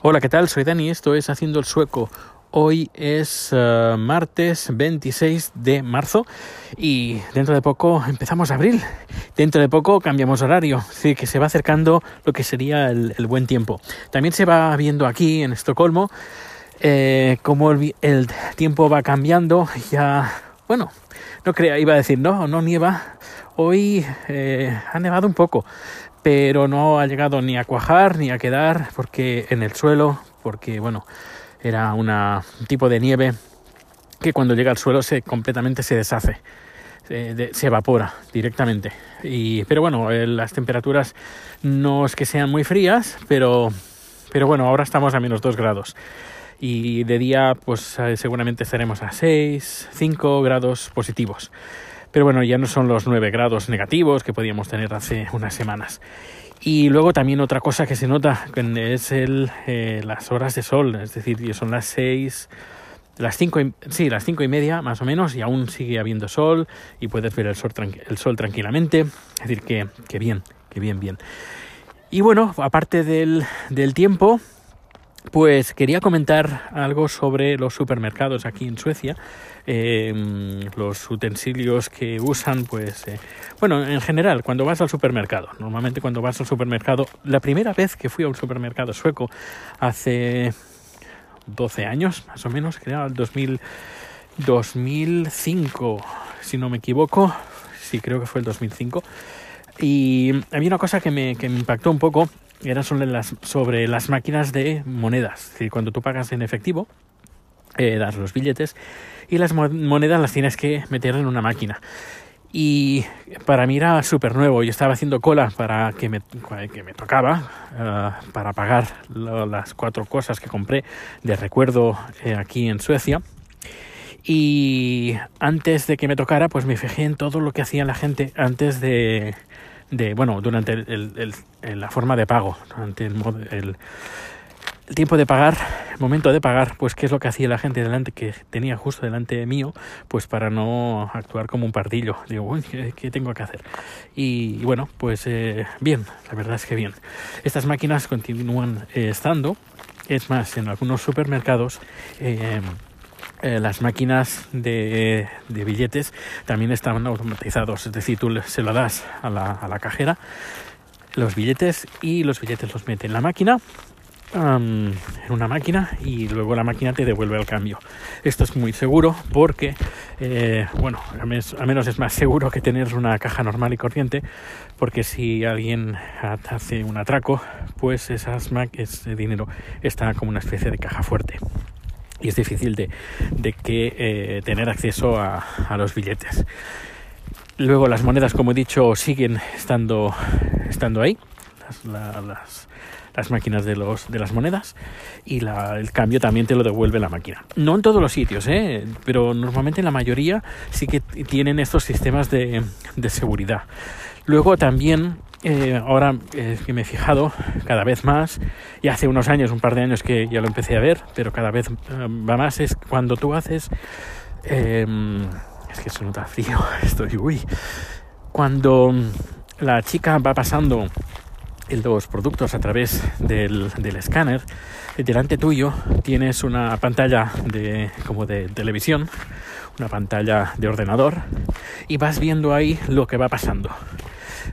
Hola, ¿qué tal? Soy Dani, esto es Haciendo el Sueco. Hoy es uh, martes 26 de marzo y dentro de poco empezamos abril. Dentro de poco cambiamos horario, así que se va acercando lo que sería el, buen tiempo. También se va viendo aquí en Estocolmo eh, como el, el, tiempo va cambiando. Ya, bueno, no crea, iba a decir, no, no nieva. Hoy eh, ha nevado un poco, pero no ha llegado ni a cuajar ni a quedar porque en el suelo, porque bueno, era una, un tipo de nieve que cuando llega al suelo se completamente se deshace, se, de, se evapora directamente. Y, pero bueno, eh, las temperaturas no es que sean muy frías, pero, pero bueno, ahora estamos a menos 2 grados. Y de día, pues eh, seguramente estaremos a 6, 5 grados positivos. Pero bueno, ya no son los 9 grados negativos que podíamos tener hace unas semanas. Y luego también otra cosa que se nota es el, eh, las horas de sol, es decir, son las 6, las 5, sí, las cinco y media más o menos, y aún sigue habiendo sol y puedes ver el sol, el sol tranquilamente. Es decir, que, que bien, que bien, bien. Y bueno, aparte del, del tiempo, pues quería comentar algo sobre los supermercados aquí en Suecia, eh, los utensilios que usan, pues, eh, bueno, en general, cuando vas al supermercado, normalmente cuando vas al supermercado, la primera vez que fui a un supermercado sueco hace 12 años, más o menos, creo, el 2000, 2005, si no me equivoco, sí, creo que fue el 2005, y había una cosa que me, que me impactó un poco, era sobre las, sobre las máquinas de monedas. Es decir, cuando tú pagas en efectivo, eh, das los billetes y las monedas las tienes que meter en una máquina. Y para mí era súper nuevo. Yo estaba haciendo cola para que me, que tocaba, uh, para pagar las cuatro cosas que compré de recuerdo eh, aquí en Suecia. Y antes de que me tocara, pues me fijé en todo lo que hacía la gente antes de, de bueno, durante el, el, el, la forma de pago, durante el, el, tiempo de pagar, el momento de pagar, pues qué es lo que hacía la gente delante, que tenía justo delante mío, pues para no actuar como un pardillo. Digo, ¿qué, ¿qué, tengo que hacer? Y, y bueno, pues eh, bien, la verdad es que bien. Estas máquinas continúan eh, estando, es más, en algunos supermercados, eh, eh, las máquinas de, de, billetes también están automatizados, es decir, tú se lo das a la, a la cajera los billetes y los billetes los mete en la máquina en una máquina y luego la máquina te devuelve el cambio. Esto es muy seguro porque, eh, bueno, a menos, a menos, es más seguro que tener una caja normal y corriente porque si alguien hace un atraco, pues esas ese dinero está como una especie de caja fuerte y es difícil de, de que eh, tener acceso a, a, los billetes. Luego las monedas, como he dicho, siguen estando, estando ahí, las, la, las, las, máquinas de, los, de las monedas, y la, el cambio también te lo devuelve la máquina. No en todos los sitios, ¿eh? pero normalmente en la mayoría sí que tienen estos sistemas de, de seguridad. Luego también eh, ahora eh, que me he fijado cada vez más, y hace unos años, un par de años que ya lo empecé a ver, pero cada vez eh, va más, es cuando tú haces... Eh, es que se nota frío, estoy... Uy. Cuando la chica va pasando los productos a través del, del escáner, delante tuyo tienes una pantalla de, como de televisión, una pantalla de ordenador, y vas viendo ahí lo que va pasando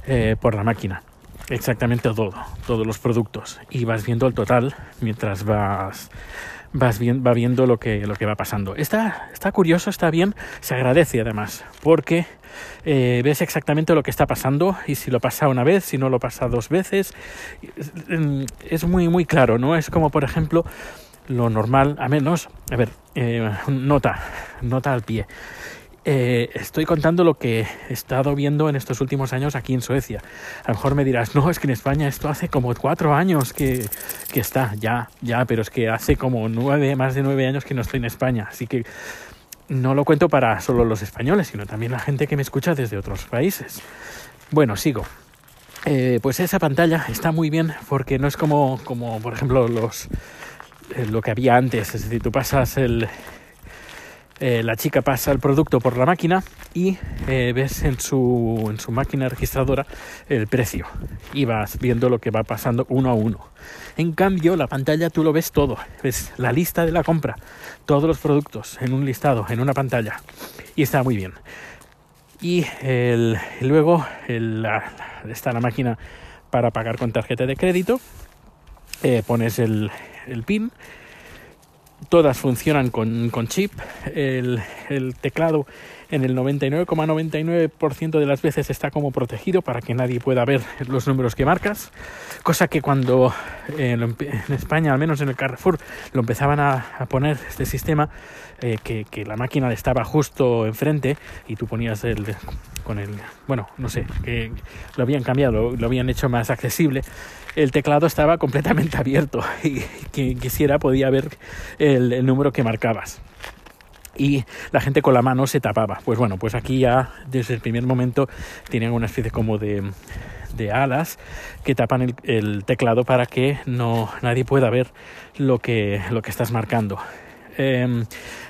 eh, por la máquina. Exactamente todo, todos los productos. Y vas viendo el total mientras vas, vas va viendo lo que, lo que va pasando. Está, está curioso, está bien, se agradece además, porque eh, ves exactamente lo que está pasando y si lo pasa una vez, si no lo pasa dos veces. Es muy, muy claro, ¿no? Es como, por ejemplo, lo normal, a menos, a ver, eh, nota, nota al pie. Eh, estoy contando lo que he estado viendo en estos últimos años aquí en Suecia. A lo mejor me dirás, no, es que en España esto hace como cuatro años que, que está, ya, ya, pero es que hace como nueve, más de nueve años que no estoy en España. Así que no lo cuento para solo los españoles, sino también la gente que me escucha desde otros países. Bueno, sigo. Eh, pues esa pantalla está muy bien porque no es como, como por ejemplo, los, eh, lo que había antes. Es decir, tú pasas el, eh, la chica pasa el producto por la máquina y eh, ves en su, en su máquina registradora el precio. Y vas viendo lo que va pasando uno a uno. En cambio, la pantalla tú lo ves todo, ves la lista de la compra, todos los productos en un listado, en una pantalla. Y está muy bien. Y, luego está la máquina para pagar con tarjeta de crédito, eh, pones el, el PIN todas funcionan con, chip. El, teclado en el 99,99% de las veces está como protegido para que nadie pueda ver los números que marcas. Cosa que cuando eh, en España, al menos en el Carrefour, lo empezaban a, poner este sistema, eh, que, la máquina estaba justo enfrente y tú ponías el con el bueno no sé que lo habían cambiado lo habían hecho más accesible el teclado estaba completamente abierto y quien quisiera podía ver el, número que marcabas y la gente con la mano se tapaba. Pues bueno, pues aquí ya desde el primer momento tenían una especie como de, de alas que tapan el, teclado para que no nadie pueda ver lo que, lo que estás marcando. Em,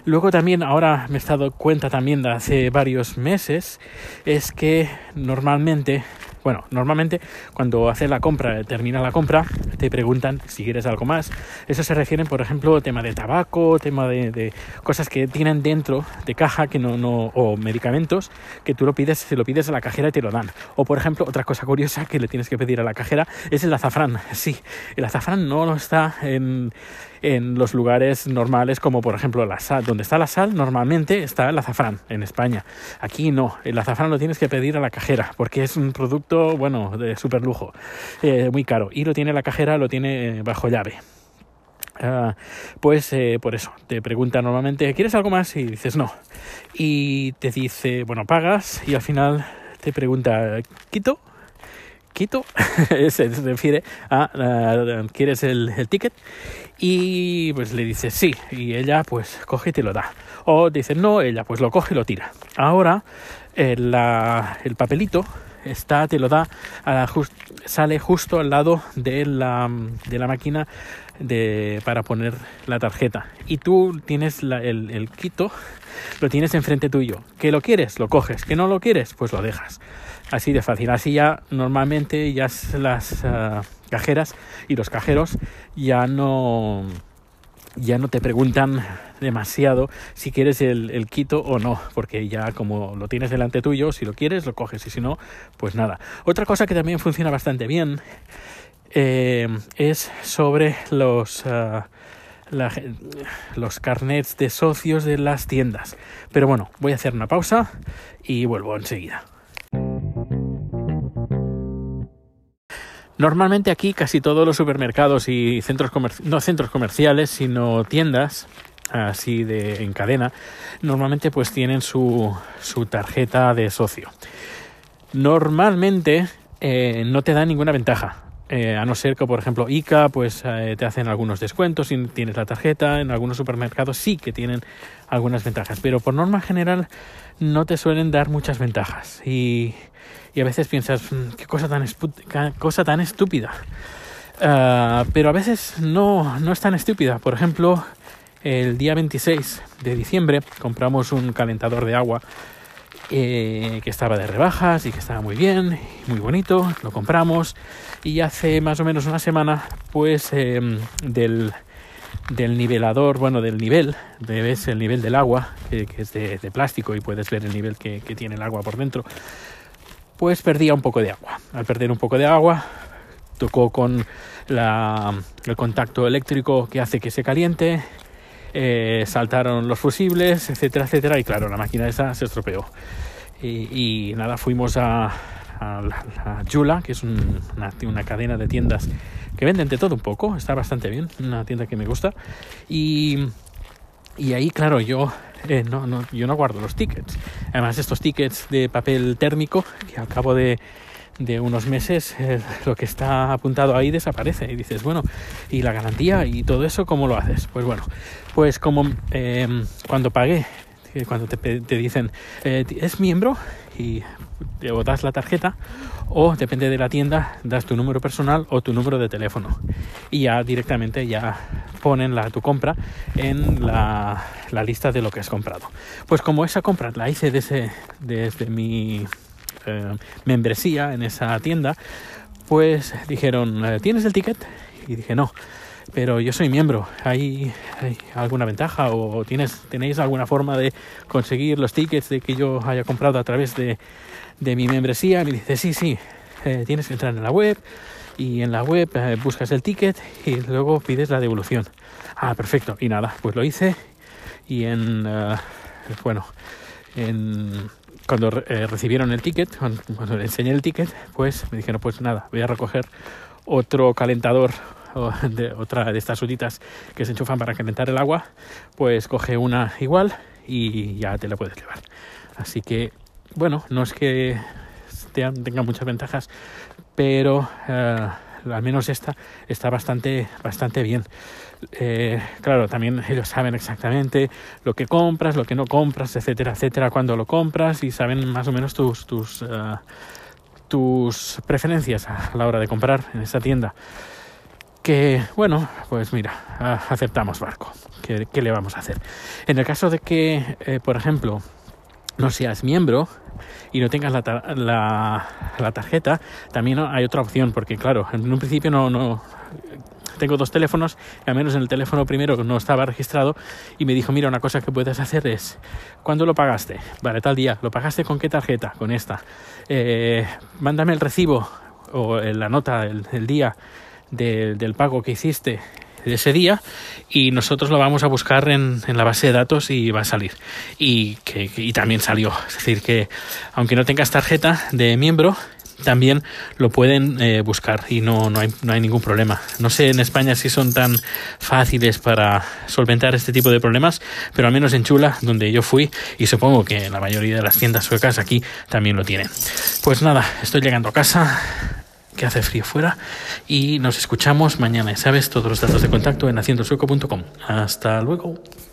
luego también, ahora me he dado cuenta también de hace varios meses, es que normalmente bueno, normalmente cuando haces la compra, termina la compra, te preguntan si quieres algo más. Eso se refiere, por ejemplo, tema de tabaco, tema de, cosas que tienen dentro de caja que no, no, o medicamentos que tú lo pides, se lo pides a la cajera y te lo dan. O por ejemplo, otra cosa curiosa que le tienes que pedir a la cajera es el azafrán. Sí, el azafrán no está en en los lugares normales como por ejemplo la sal. Donde está la sal normalmente está el azafrán en España. Aquí no, el azafrán lo tienes que pedir a la cajera porque es un producto, bueno, de super lujo, eh, muy caro. Y lo tiene la cajera, lo tiene eh, bajo llave. Ah, pues eh, por eso te pregunta normalmente ¿quieres algo más? y dices no y te dice bueno pagas y al final te pregunta ¿quito? Quito, se refiere a, ¿quieres el, ticket? Y pues le dice sí, y ella pues coge y te lo da. O dice no, ella pues lo coge y lo tira. Ahora el, el papelito está, te lo da, sale justo al lado de la, de la máquina de, para poner la tarjeta. Y tú tienes el, el quito, lo tienes enfrente tuyo. ¿Que lo quieres? Lo coges. ¿Que no lo quieres? Pues lo dejas. Así de fácil. Así ya normalmente ya las ah, cajeras y los cajeros ya no ya no te preguntan demasiado si quieres el, el, quito o no, porque ya como lo tienes delante tuyo, si lo quieres lo coges y si no, pues nada. Otra cosa que también funciona bastante bien eh, es sobre los, ah, los carnets de socios de las tiendas. Pero bueno, voy a hacer una pausa y vuelvo enseguida. Normalmente aquí casi todos los supermercados y centros no centros comerciales, sino tiendas así de en cadena, normalmente pues tienen su, su tarjeta de socio. Normalmente eh, no te dan ninguna ventaja. Eh, a no ser que, por ejemplo, ICA, pues eh, te hacen algunos descuentos si tienes la tarjeta. En algunos supermercados sí que tienen algunas ventajas, pero por norma general no te suelen dar muchas ventajas. Y, y a veces piensas, mm, qué cosa tan, cosa tan estúpida. Ah, pero a veces no, no es tan estúpida. Por ejemplo, el día 26 de diciembre compramos un calentador de agua eh, que estaba de rebajas y que estaba muy bien, muy bonito, lo compramos y hace más o menos una semana pues em, del, nivelador, bueno, del nivel, ves el nivel del agua, que, es de, plástico y puedes ver el nivel que, tiene el agua por dentro, pues perdía un poco de agua. Al perder un poco de agua, tocó con el contacto eléctrico que hace que se caliente, eh, saltaron los fusibles, etcétera, etcétera, y claro, la máquina esa se estropeó. Y, nada, fuimos a, a, Jula, que es una, una, cadena de tiendas que venden de todo un poco, está bastante bien, una tienda que me gusta. Y, y ahí, claro, yo, eh, no, no, yo no guardo los tickets. Además, estos tickets de papel térmico, que al cabo de de unos meses eh, lo que está apuntado ahí desaparece y dices, bueno, ¿y la garantía y todo eso cómo lo haces? Pues bueno, pues como em, cuando pagué, eh, cuando te, te dicen, eh, ¿es miembro? Y te das la tarjeta o depende de la tienda, das tu número personal o tu número de teléfono y ya directamente ya ponen la, tu compra en la, la, lista de lo que has comprado. Pues como esa compra la hice desde, desde mi eh, membresía en esa tienda, pues dijeron, eh, ¿tienes el ticket? Y dije, no, pero yo soy miembro. ¿Hay, hay alguna ventaja o tienes, tenéis alguna forma de conseguir los tickets de que yo haya comprado a través de, de mi membresía? Y me dice, sí, sí, eh, tienes que entrar en la web y en la web eh, buscas el ticket y luego pides la devolución. Ah, perfecto. Y nada, pues lo hice y en, uh, bueno, en cuando eh, recibieron el ticket, cuando, le enseñé el ticket, pues me dijeron, pues nada, voy a recoger otro calentador de otra de estas uditas que se enchufan para calentar el agua, pues coge una igual y ya te la puedes llevar. Así que, bueno, no es que tenga muchas ventajas, pero eh, al menos esta está bastante, bastante bien. Eh, claro, también ellos saben exactamente lo que compras, lo que no compras, etcétera, etcétera, cuando lo compras y saben más o menos tus, tus, uh, tus preferencias a la hora de comprar en esta tienda. Que bueno, pues mira, aceptamos barco. ¿Qué, ¿Qué, le vamos a hacer? En el caso de que, eh, por ejemplo, no seas miembro y no tengas la, la, tarjeta, también hay otra opción, porque claro, en un principio no, no tengo dos teléfonos, al menos en el teléfono primero no estaba registrado y me dijo, mira, una cosa que puedes hacer es, ¿cuándo lo pagaste? Vale, tal día, ¿lo pagaste con qué tarjeta? Con esta. Eh, mándame el recibo o la nota, el, el día de, del pago que hiciste de ese día y nosotros lo vamos a buscar en, en, la base de datos y va a salir. Y, que, y también salió. Es decir, que aunque no tengas tarjeta de miembro, también lo pueden eh, buscar y no, no, hay, no hay ningún problema. No sé en España si son tan fáciles para solventar este tipo de problemas, pero al menos en Chula, donde yo fui, y supongo que la mayoría de las tiendas suecas aquí también lo tienen. Pues nada, estoy llegando a casa que hace frío fuera y nos escuchamos mañana. sabes, todos los datos de contacto en haciendosueco.com. Hasta luego.